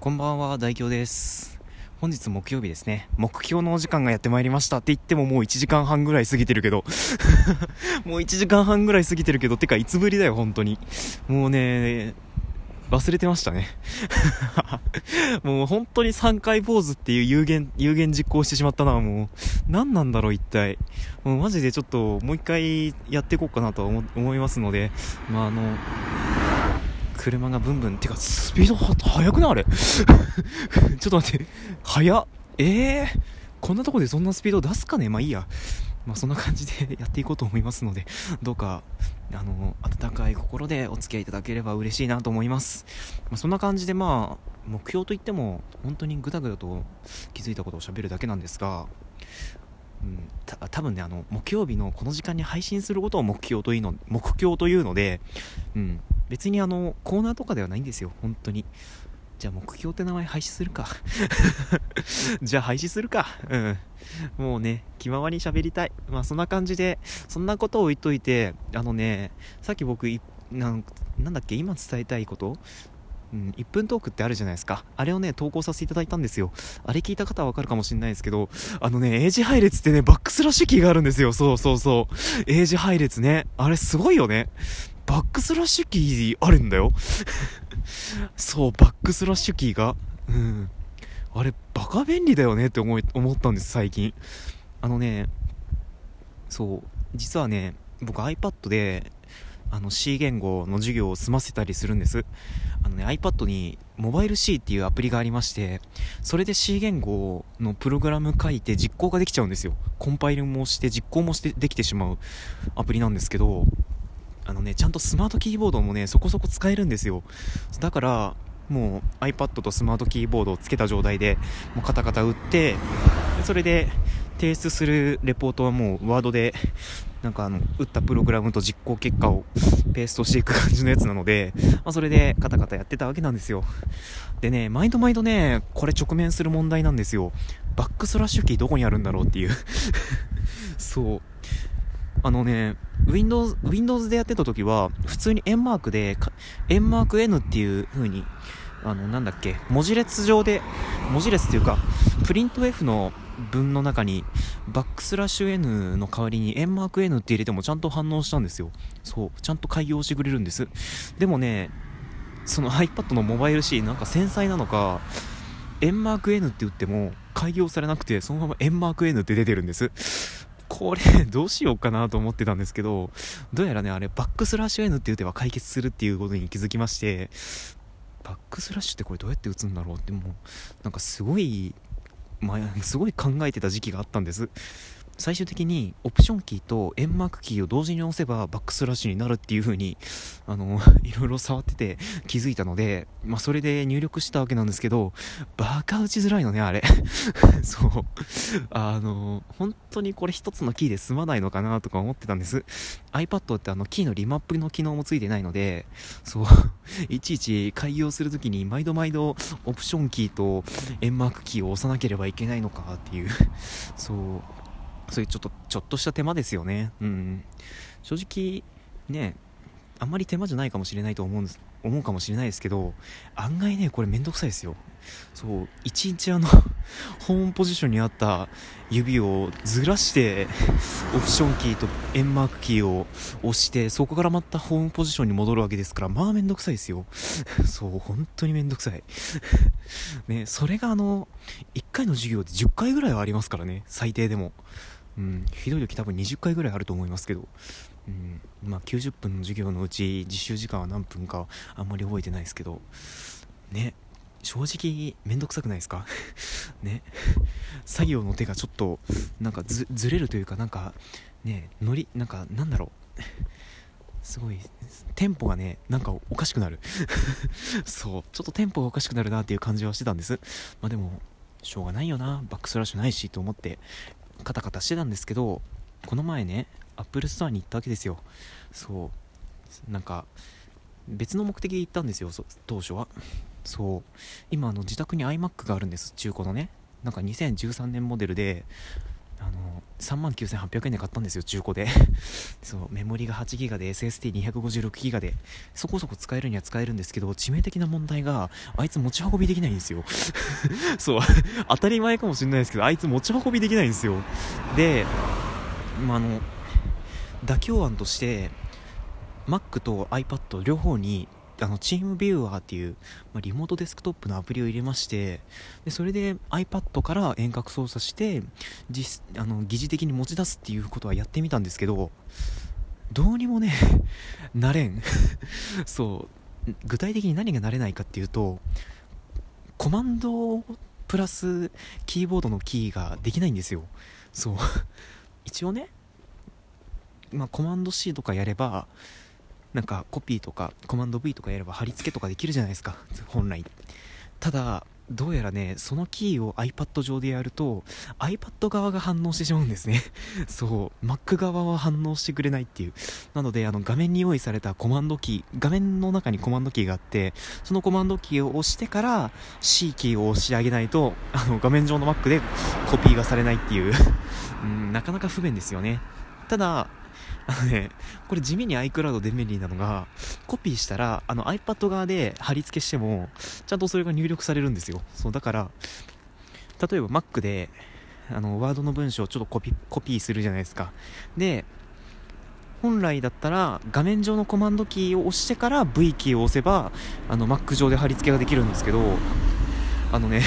こんばんは、大京です。本日木曜日ですね。目標のお時間がやってまいりましたって言ってももう1時間半ぐらい過ぎてるけど。もう1時間半ぐらい過ぎてるけど、てかいつぶりだよ、本当に。もうね、忘れてましたね。もう本当に3回ポーズっていう有言、有言実行してしまったな、もう。何なんだろう、一体。もうマジでちょっともう一回やっていこうかなとは思思いますので、まああの、車がブンブン。てかスピード速くないあれ？ちょっと待って。速っ。えー、こんなとこでそんなスピード出すかね？まあいいや。まあそんな感じでやっていこうと思いますので。どうかあの温かい心でお付き合いいただければ嬉しいなと思います、まあ、そんな感じでまあ目標といっても本当にグダグダと気づいたことを喋るだけなんですがうん、た多分ねあの木曜日のこの時間に配信することを目標というの目標というので、うん、別にあのコーナーとかではないんですよ本当にじゃあ目標って名前廃止するか じゃあ廃止するかうんもうね気ままに喋りたいまあそんな感じでそんなことを言っといてあのねさっき僕いなんなんだっけ今伝えたいこと？うん、1分トークってあるじゃないですか。あれをね、投稿させていただいたんですよ。あれ聞いた方はわかるかもしれないですけど、あのね、英字配列ってね、バックスラッシュキーがあるんですよ。そうそうそう。英字配列ね。あれすごいよね。バックスラッシュキーあるんだよ。そう、バックスラッシュキーが。うん。あれ、バカ便利だよねって思い思ったんです、最近。あのね、そう、実はね、僕 iPad で、あの C 言語の授業を済ませたりするんですあのね iPad にモバイル C っていうアプリがありましてそれで C 言語のプログラム書いて実行ができちゃうんですよコンパイルもして実行もしてできてしまうアプリなんですけどあのねちゃんとスマートキーボードもねそこそこ使えるんですよ。だからもう iPad とスマートキーボードをつけた状態でもうカタカタ打ってそれで提出するレポートはもうワードでなんかあの打ったプログラムと実行結果をペーストしていく感じのやつなので、まあ、それでカタカタやってたわけなんですよ。でね毎度毎度ねこれ直面する問題なんですよ。バックスラッシュキーどこにあるんだろうっていう。そう。あのね Windows, Windows でやってた時は普通に円マークで円マーク N っていう風にあのなんだっけ文字列上で文字列っていうかプリント F の文の中にバックスラッシュ N の代わりに円マーク N って入れてもちゃんと反応したんですよ。そうちゃんと開業してくれるんです。でもねその iPad のモバイル C なんか繊細なのか円マーク N って打っても改行されなくてそのまま円マーク N って出てるんです。これどうしようかなと思ってたんですけどどうやらねあれバックスラッシュ N って打てば解決するっていうことに気づきましてバックスラッシュってこれどうやって打つんだろうってもうなんかすごいまあ、すごい考えてた時期があったんです。最終的にオプションキーと円マークキーを同時に押せばバックスラッシュになるっていう風にあの いろいろ触ってて気づいたので、まあ、それで入力したわけなんですけどバカ打ちづらいのねあれ。そう。あの本当にこれ一つのキーで済まないのかなとか思ってたんです。iPad ってあのキーのリマップの機能もついてないのでそう。いちいち開業するときに毎度毎度オプションキーと円マークキーを押さなければいけないのかっていう。そう。そういうちょっとちょっとした手間ですよね。うん。正直ねあんまり手間じゃないかもしれないと思うんです思うかもしれないですけど案外ねこれめんどくさいですよ。そういちいちあの ホームポジションにあった指をずらしてオプションキーと円マークキーを押してそこからまたホームポジションに戻るわけですからまあめんどくさいですよ。そう本当にめんどくさい。ねそれがあの1回の授業で10回ぐらいはありますからね最低でも。うん。ひどい時多分20回ぐらいあると思いますけど。うん。まあ、90分の授業のうち実習時間は何分かあんまり覚えてないですけど。ね。正直めんどくさくないですか？ね。作業の手がちょっとなんかずれるというかなんかねノリなんかなんだろう。すごいテンポがねなんかおかしくなる。そう。ちょっとテンポがおかしくなるなっていう感じはしてたんです。まあでもしょうがないよな。バックスラッシュないしと思ってカタカタしてたんですけどこの前ねアップルストアに行ったわけですよ。そう。なんか別の目的で行ったんですよ当初は。そう。今あの自宅に iMac があるんです中古のね。なんか2013年モデルであの3万9800円で買ったんですよ中古で。そうメモリが 8GB で SSD256GB で。そこそこ使えるには使えるんですけど致命的な問題があいつ持ち運びできないんですよ。そう当たり前かもしれないですけどあいつ持ち運びできないんですよ。で、まあ、あの妥協案として Mac と iPad 両方にあのチームビューアーっていう、まあ、リモートデスクトップのアプリを入れましてでそれで iPad から遠隔操作して実あの疑似的に持ち出すっていうことはやってみたんですけどどうにもね なれん。そう。具体的に何がなれないかっていうとコマンドプラスキーボードのキーができないんですよ。そう。一応ねまあ、コマンド C とかやればなんかコピーとかコマンド V とかやれば貼り付けとかできるじゃないですか。本来。ただどうやらねそのキーを iPad 上でやると iPad 側が反応してしまうんですね。そう。Mac 側は反応してくれないっていう。なのであの画面に用意されたコマンドキー画面の中にコマンドキーがあってそのコマンドキーを押してから C キーを押し上げないとあの画面上の Mac でコピーがされないっていう。うんなかなか不便ですよね。ただあのね、これ地味に iCloud で便利なのが、コピーしたら、あの iPad 側で貼り付けしても、ちゃんとそれが入力されるんですよ。そう、だから、例えば Mac で、あの、ワードの文章をちょっとコピコピーするじゃないですか。で、本来だったら画面上のコマンドキーを押してから V キーを押せばあの Mac 上で貼り付けができるんですけどあのね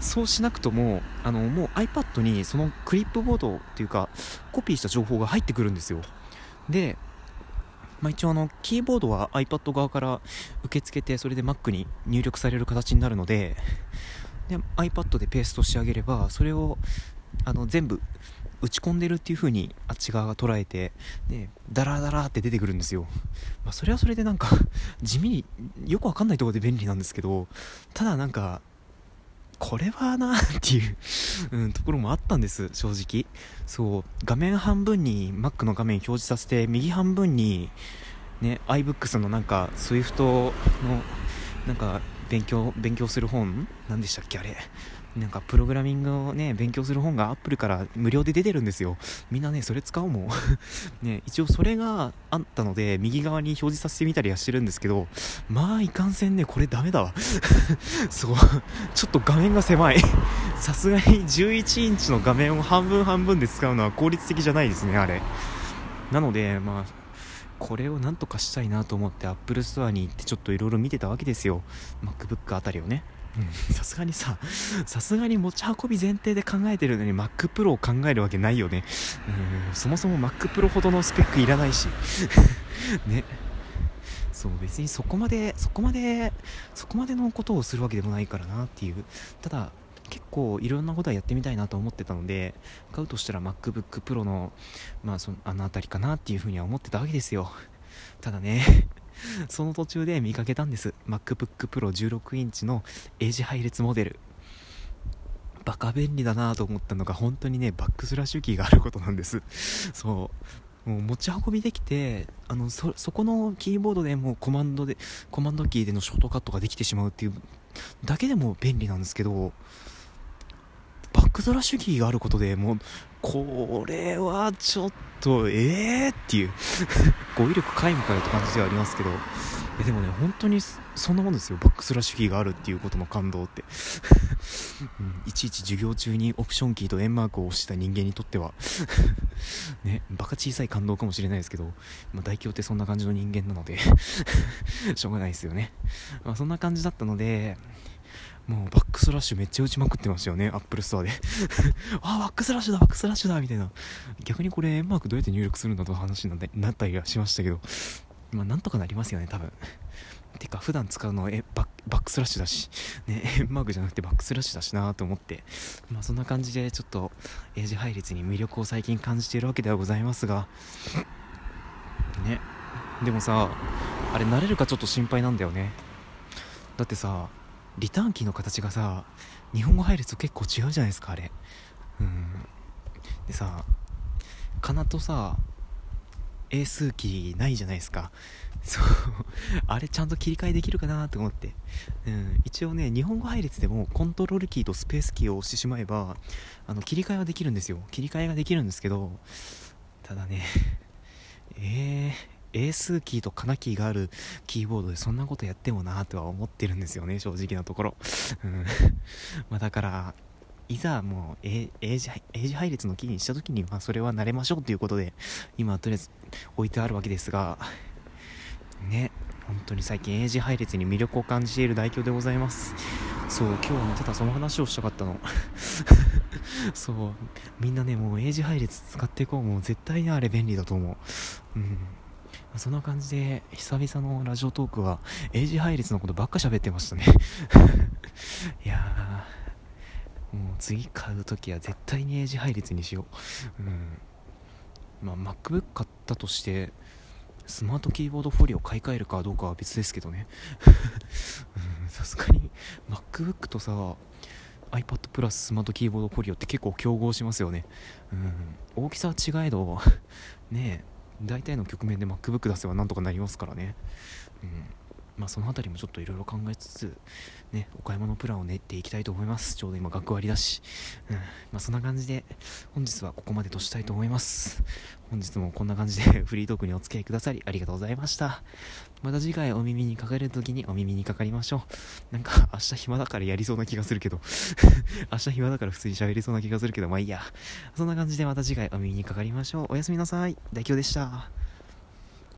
そうしなくともあのもう iPad にそのクリップボードっていうかコピーした情報が入ってくるんですよ。で、まあ、一応あのキーボードは iPad 側から受け付けてそれで Mac に入力される形になるのでで iPad でペーストしてあげればそれをあの全部打ち込んでるっていう風にあっち側が捉えてでダラダラって出てくるんですよ、まあ、それはそれでなんか地味によくわかんないところで便利なんですけどただなんかこれはなっていううん、ところもあったんです、正直。そう、画面半分に Mac の画面表示させて、右半分に、ね、iBooks のなんか、Swift の、なんか、勉強、勉強する本何でしたっけあれ。なんかプログラミングをね、勉強する本がアップルから無料で出てるんですよ。みんなね、それ使おうもん。ね、一応それがあったので、右側に表示させてみたりはしてるんですけど、まあ、いかんせんね、これダメだわ。そう、ちょっと画面が狭い。さすがに11インチの画面を半分半分で使うのは効率的じゃないですね、あれ。なので、まあ、これをなんとかしたいなと思って Apple Store に行ってちょっといろいろ見てたわけですよ MacBook あたりをねさすがにさ、さすがに持ち運び前提で考えてるのに Mac Pro を考えるわけないよね。うん、そもそも Mac Pro ほどのスペックいらないし。ね。そう、別にそこまで、そこまで、そこまでのことをするわけでもないからなっていう。ただ、結構いろんなことはやってみたいなと思ってたので、買うとしたら MacBook Pro の、まあその、あの辺りかなっていうふうには思ってたわけですよ。ただね、その途中で見かけたんです。MacBook Pro 16インチのエイジ配列モデル。バカ便利だなと思ったのが本当にねバックスラッシュキーがあることなんです。そう。もう持ち運びできてあのそそこのキーボードでもうコマンドでコマンドキーでのショートカットができてしまうっていうだけでも便利なんですけどバックスラッシュキーがあることでもうこれはちょっとええー、っていう。語彙力皆無かよって感じではありますけど。えでもね本当にそんなもんですよ。バックスラッシュキーがあるっていうことの感動って。うん、いちいち授業中にオプションキーと円マークを押した人間にとっては。ねバカ小さい感動かもしれないですけど、まあ、大凶ってそんな感じの人間なので。しょうがないですよね、まあ、そんな感じだったのでもうバックスラッシュめっちゃ打ちまくってましたよね、アップルストアで あ、バックスラッシュだ、バックスラッシュだ、みたいな。逆にこれ、円マークどうやって入力するんだと話になったりはしましたけど、まあ、なんとかなりますよね、多分。てか、普段使うのはえバックスラッシュだし、ね、円 マークじゃなくてバックスラッシュだしなと思って、まあ、そんな感じで、ちょっと、英字配列に魅力を最近感じているわけではございますが、ね。でもさ、あれ、慣れるかちょっと心配なんだよね。だってさ、リターンキーの形がさ日本語配列と結構違うじゃないですかあれ。うん。でさかなとさ英数キーないじゃないですか。そう。あれちゃんと切り替えできるかなと思って、うん、一応ね日本語配列でもコントロールキーとスペースキーを押してしまえばあの切り替えはできるんですよ。切り替えができるんですけどただね えー英数キーとカナキーがあるキーボードでそんなことやってもなとは思ってるんですよね正直なところ、うん。まあ、だからいざもう英字配列のキーにした時にまあそれは慣れましょうということで今とりあえず置いてあるわけですがね本当に最近英字配列に魅力を感じている代表でございます。そう今日はねただその話をしたかったの。そうみんなねもう英字配列使っていこうもう絶対にあれ便利だと思う。うん。そんな感じで久々のラジオトークは英字配列のことばっか喋ってましたね。いやもう次買う時は絶対に英字配列にしよう。うん。まあ MacBook 買ったとしてスマートキーボードフォリオ買い替えるかどうかは別ですけどね。さすがに MacBook とさ iPad プラススマートキーボードフォリオって結構競合しますよね。うん。大きさは違えどねえ大体の局面で MacBook 出せばなんとかなりますからね、うん。まあ、その辺りもちょっといろいろ考えつつ、ね、お買い物プランを練っていきたいと思います。ちょうど今学割だし、うん。まあ、そんな感じで本日はここまでとしたいと思います。本日もこんな感じで フリートークにお付き合いくださりありがとうございました。また次回お耳にかかれる時にお耳にかかりましょう。なんか明日暇だからやりそうな気がするけど。明日暇だから普通に喋りそうな気がするけどまあいいや。そんな感じでまた次回お耳にかかりましょう。おやすみなさい。代表でした。